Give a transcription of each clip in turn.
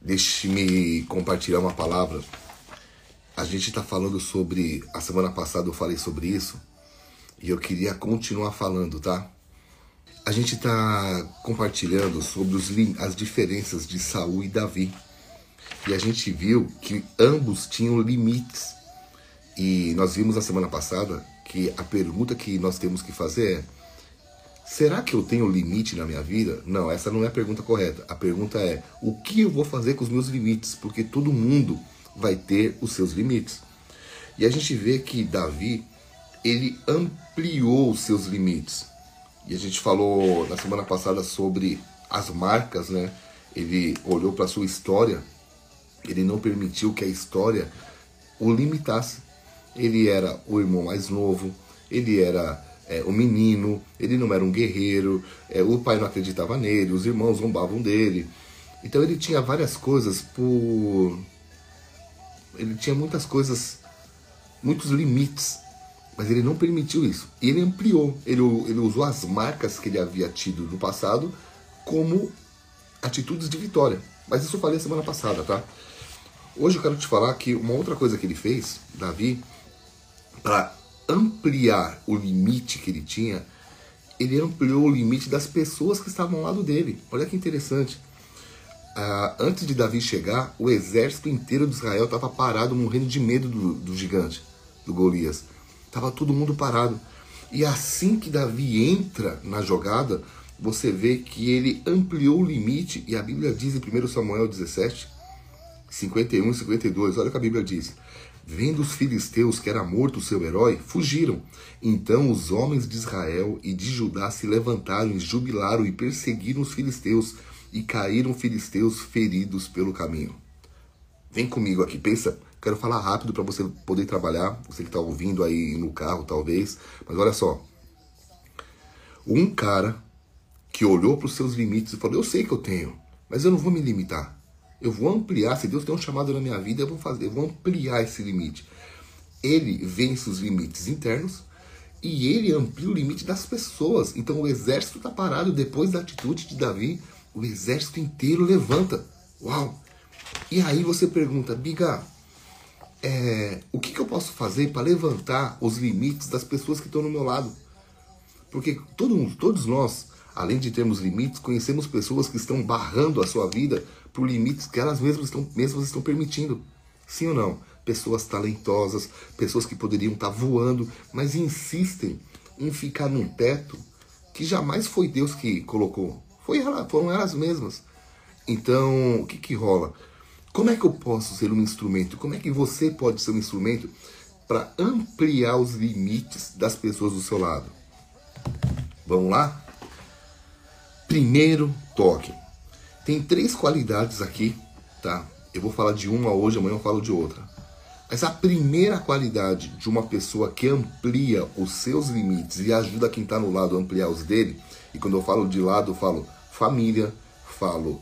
Deixe-me compartilhar uma palavra. A gente está falando sobre. A semana passada eu falei sobre isso e eu queria continuar falando, tá? A gente está compartilhando sobre os, as diferenças de Saul e Davi. E a gente viu que ambos tinham limites. E nós vimos na semana passada que a pergunta que nós temos que fazer é: será que eu tenho limite na minha vida? Não, essa não é a pergunta correta. A pergunta é: o que eu vou fazer com os meus limites? Porque todo mundo vai ter os seus limites. E a gente vê que Davi, ele ampliou os seus limites. E a gente falou na semana passada sobre as marcas, né? Ele olhou para sua história, ele não permitiu que a história o limitasse. Ele era o irmão mais novo, ele era é, o menino, ele não era um guerreiro, é, o pai não acreditava nele, os irmãos zombavam dele. Então ele tinha várias coisas por. Ele tinha muitas coisas, muitos limites, mas ele não permitiu isso. E ele ampliou, ele, ele usou as marcas que ele havia tido no passado como atitudes de vitória. Mas isso eu falei semana passada, tá? Hoje eu quero te falar que uma outra coisa que ele fez, Davi, para ampliar o limite que ele tinha, ele ampliou o limite das pessoas que estavam ao lado dele. Olha que interessante. Ah, antes de Davi chegar, o exército inteiro de Israel estava parado, morrendo de medo do, do gigante, do Golias. Estava todo mundo parado. E assim que Davi entra na jogada, você vê que ele ampliou o limite, e a Bíblia diz em 1 Samuel 17, 51 e 52, olha o que a Bíblia diz. Vendo os filisteus que era morto o seu herói, fugiram. Então os homens de Israel e de Judá se levantaram e jubilaram e perseguiram os filisteus, e caíram filisteus feridos pelo caminho. Vem comigo aqui, pensa. Quero falar rápido para você poder trabalhar, você que está ouvindo aí no carro talvez, mas olha só. Um cara que olhou para os seus limites e falou: Eu sei que eu tenho, mas eu não vou me limitar. Eu vou ampliar. Se Deus tem um chamado na minha vida, eu vou fazer, eu vou ampliar esse limite. Ele vence os limites internos e ele amplia o limite das pessoas. Então o exército está parado depois da atitude de Davi. O exército inteiro levanta. Uau! E aí você pergunta, Biga, é, o que, que eu posso fazer para levantar os limites das pessoas que estão no meu lado? Porque todo, todos nós, além de termos limites, conhecemos pessoas que estão barrando a sua vida por limites que elas mesmas estão, mesmas estão permitindo. Sim ou não? Pessoas talentosas, pessoas que poderiam estar voando, mas insistem em ficar num teto que jamais foi Deus que colocou. Foi ela, foram elas mesmas. Então, o que, que rola? Como é que eu posso ser um instrumento? Como é que você pode ser um instrumento para ampliar os limites das pessoas do seu lado? Vamos lá? Primeiro toque. Tem três qualidades aqui, tá? Eu vou falar de uma hoje, amanhã eu falo de outra. Mas a primeira qualidade de uma pessoa que amplia os seus limites e ajuda quem está no lado a ampliar os dele, e quando eu falo de lado, eu falo família, falo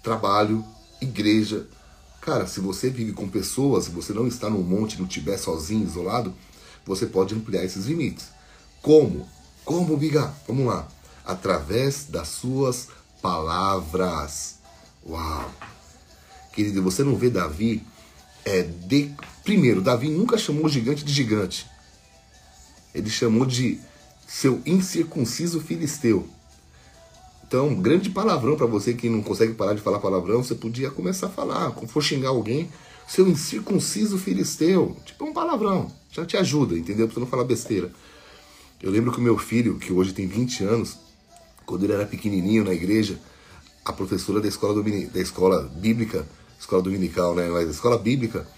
trabalho, igreja. Cara, se você vive com pessoas, você não está no monte, no Tibete sozinho, isolado, você pode ampliar esses limites. Como? Como, Biga? Vamos lá. Através das suas palavras. Uau! Querido, você não vê Davi é, de... Primeiro, Davi nunca chamou o gigante de gigante. Ele chamou de seu incircunciso filisteu. Então, grande palavrão para você que não consegue parar de falar palavrão, você podia começar a falar, quando for xingar alguém, seu incircunciso filisteu. Tipo um palavrão, já te ajuda, entendeu? Pra você não falar besteira. Eu lembro que o meu filho, que hoje tem 20 anos, quando ele era pequenininho na igreja, a professora da escola, da escola bíblica, escola dominical, né? Mas escola bíblica,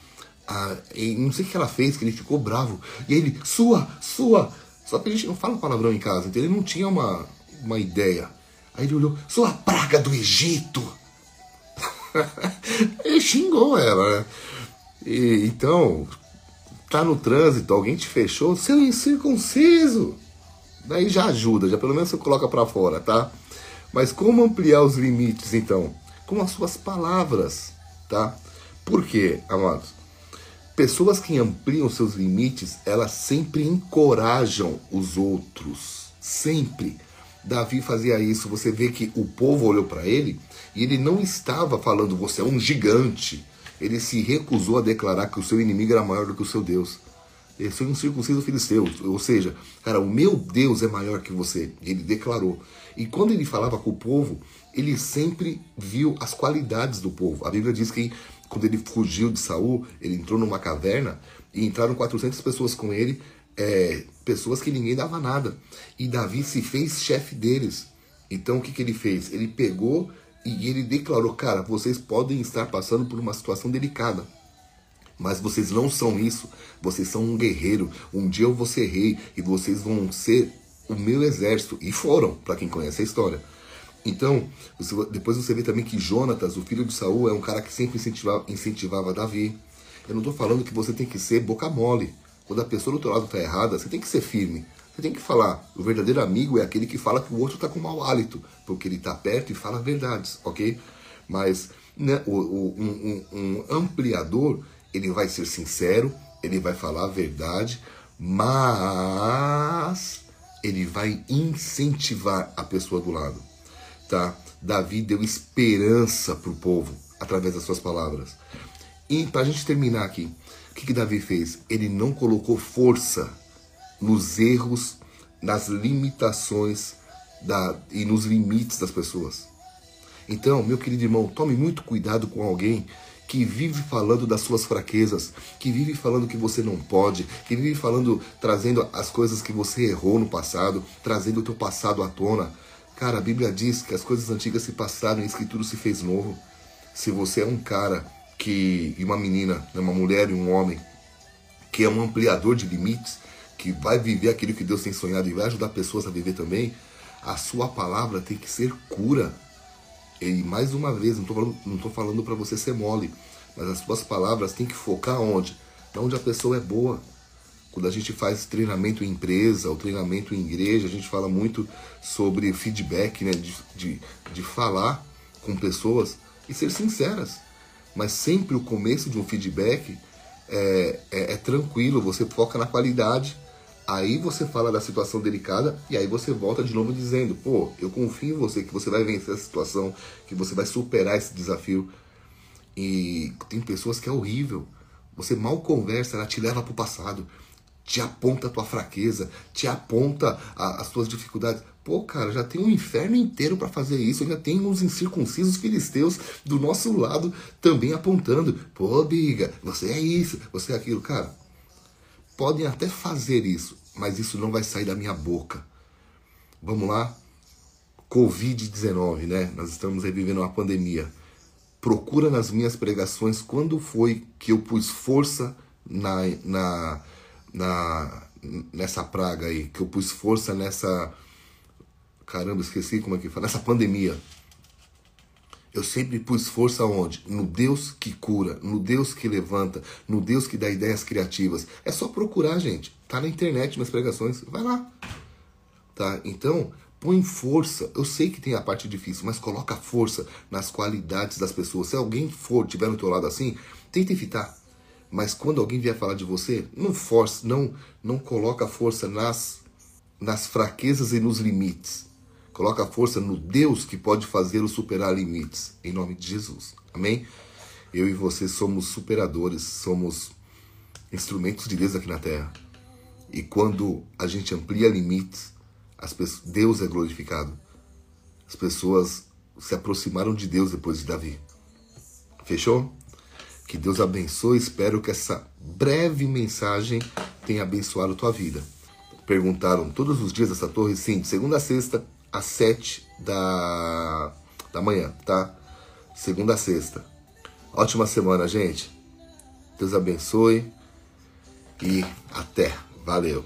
a, não sei o que ela fez, que ele ficou bravo. E aí ele, sua, sua. Só que a gente não fala palavrão em casa, então ele não tinha uma, uma ideia. Aí ele olhou, sou a praga do Egito. ele xingou ela, né? E, então, tá no trânsito, alguém te fechou, seu incircunciso. Daí já ajuda, já pelo menos você coloca para fora, tá? Mas como ampliar os limites, então? Com as suas palavras, tá? Por quê, amados? Pessoas que ampliam seus limites, elas sempre encorajam os outros. Sempre. Davi fazia isso, você vê que o povo olhou para ele e ele não estava falando você é um gigante. Ele se recusou a declarar que o seu inimigo era maior do que o seu Deus. Foi um circunciso filisteu, ou seja, cara, o meu Deus é maior que você. Ele declarou. E quando ele falava com o povo, ele sempre viu as qualidades do povo. A Bíblia diz que quando ele fugiu de Saul, ele entrou numa caverna e entraram 400 pessoas com ele, é, pessoas que ninguém dava nada. E Davi se fez chefe deles. Então o que, que ele fez? Ele pegou e ele declarou: Cara, vocês podem estar passando por uma situação delicada. Mas vocês não são isso. Vocês são um guerreiro. Um dia eu vou ser rei e vocês vão ser o meu exército. E foram, para quem conhece a história. Então, você, depois você vê também que Jonatas, o filho de Saul, é um cara que sempre incentivava, incentivava Davi. Eu não estou falando que você tem que ser boca mole. Quando a pessoa do outro lado está errada, você tem que ser firme. Você tem que falar. O verdadeiro amigo é aquele que fala que o outro está com mau hálito, porque ele está perto e fala verdades, ok? Mas né, o, o, um, um, um ampliador, ele vai ser sincero, ele vai falar a verdade, mas ele vai incentivar a pessoa do lado, tá? Davi deu esperança para o povo através das suas palavras. E para a gente terminar aqui, o que, que Davi fez? Ele não colocou força nos erros, nas limitações da, e nos limites das pessoas. Então, meu querido irmão, tome muito cuidado com alguém que vive falando das suas fraquezas, que vive falando que você não pode, que vive falando, trazendo as coisas que você errou no passado, trazendo o teu passado à tona. Cara, a Bíblia diz que as coisas antigas se passaram e isso que tudo se fez novo. Se você é um cara que e uma menina, né, uma mulher e um homem que é um ampliador de limites, que vai viver aquilo que Deus tem sonhado e vai ajudar pessoas a viver também, a sua palavra tem que ser cura. E mais uma vez, não estou falando, falando para você ser mole, mas as suas palavras têm que focar onde? Onde a pessoa é boa. Quando a gente faz treinamento em empresa, ou treinamento em igreja, a gente fala muito sobre feedback, né? De, de, de falar com pessoas e ser sinceras. Mas sempre o começo de um feedback é, é, é tranquilo, você foca na qualidade Aí você fala da situação delicada e aí você volta de novo dizendo: pô, eu confio em você, que você vai vencer essa situação, que você vai superar esse desafio. E tem pessoas que é horrível. Você mal conversa, ela te leva para o passado, te aponta a tua fraqueza, te aponta a, as tuas dificuldades. Pô, cara, já tem um inferno inteiro para fazer isso. Ainda tem uns incircuncisos filisteus do nosso lado também apontando. Pô, biga, você é isso, você é aquilo. Cara, podem até fazer isso, mas isso não vai sair da minha boca. Vamos lá? Covid-19, né? Nós estamos revivendo uma pandemia. Procura nas minhas pregações quando foi que eu pus força na, na, na nessa praga aí, que eu pus força nessa. Caramba, esqueci como é que fala. Nessa pandemia. Eu sempre pus força onde? No Deus que cura, no Deus que levanta, no Deus que dá ideias criativas. É só procurar, gente. Tá na internet minhas pregações, vai lá. Tá? Então, põe força. Eu sei que tem a parte difícil, mas coloca força nas qualidades das pessoas. Se alguém for tiver no teu lado assim, tenta evitar. Mas quando alguém vier falar de você, não force, não não coloca força nas nas fraquezas e nos limites. Coloca a força no Deus que pode fazê-lo superar limites. Em nome de Jesus. Amém? Eu e você somos superadores, somos instrumentos de Deus aqui na terra. E quando a gente amplia limites, pessoas, Deus é glorificado. As pessoas se aproximaram de Deus depois de Davi. Fechou? Que Deus abençoe. Espero que essa breve mensagem tenha abençoado a tua vida. Perguntaram todos os dias essa torre? Sim, de segunda a sexta, às 7 da, da manhã, tá? Segunda a sexta. Ótima semana, gente. Deus abençoe e até. Valeu.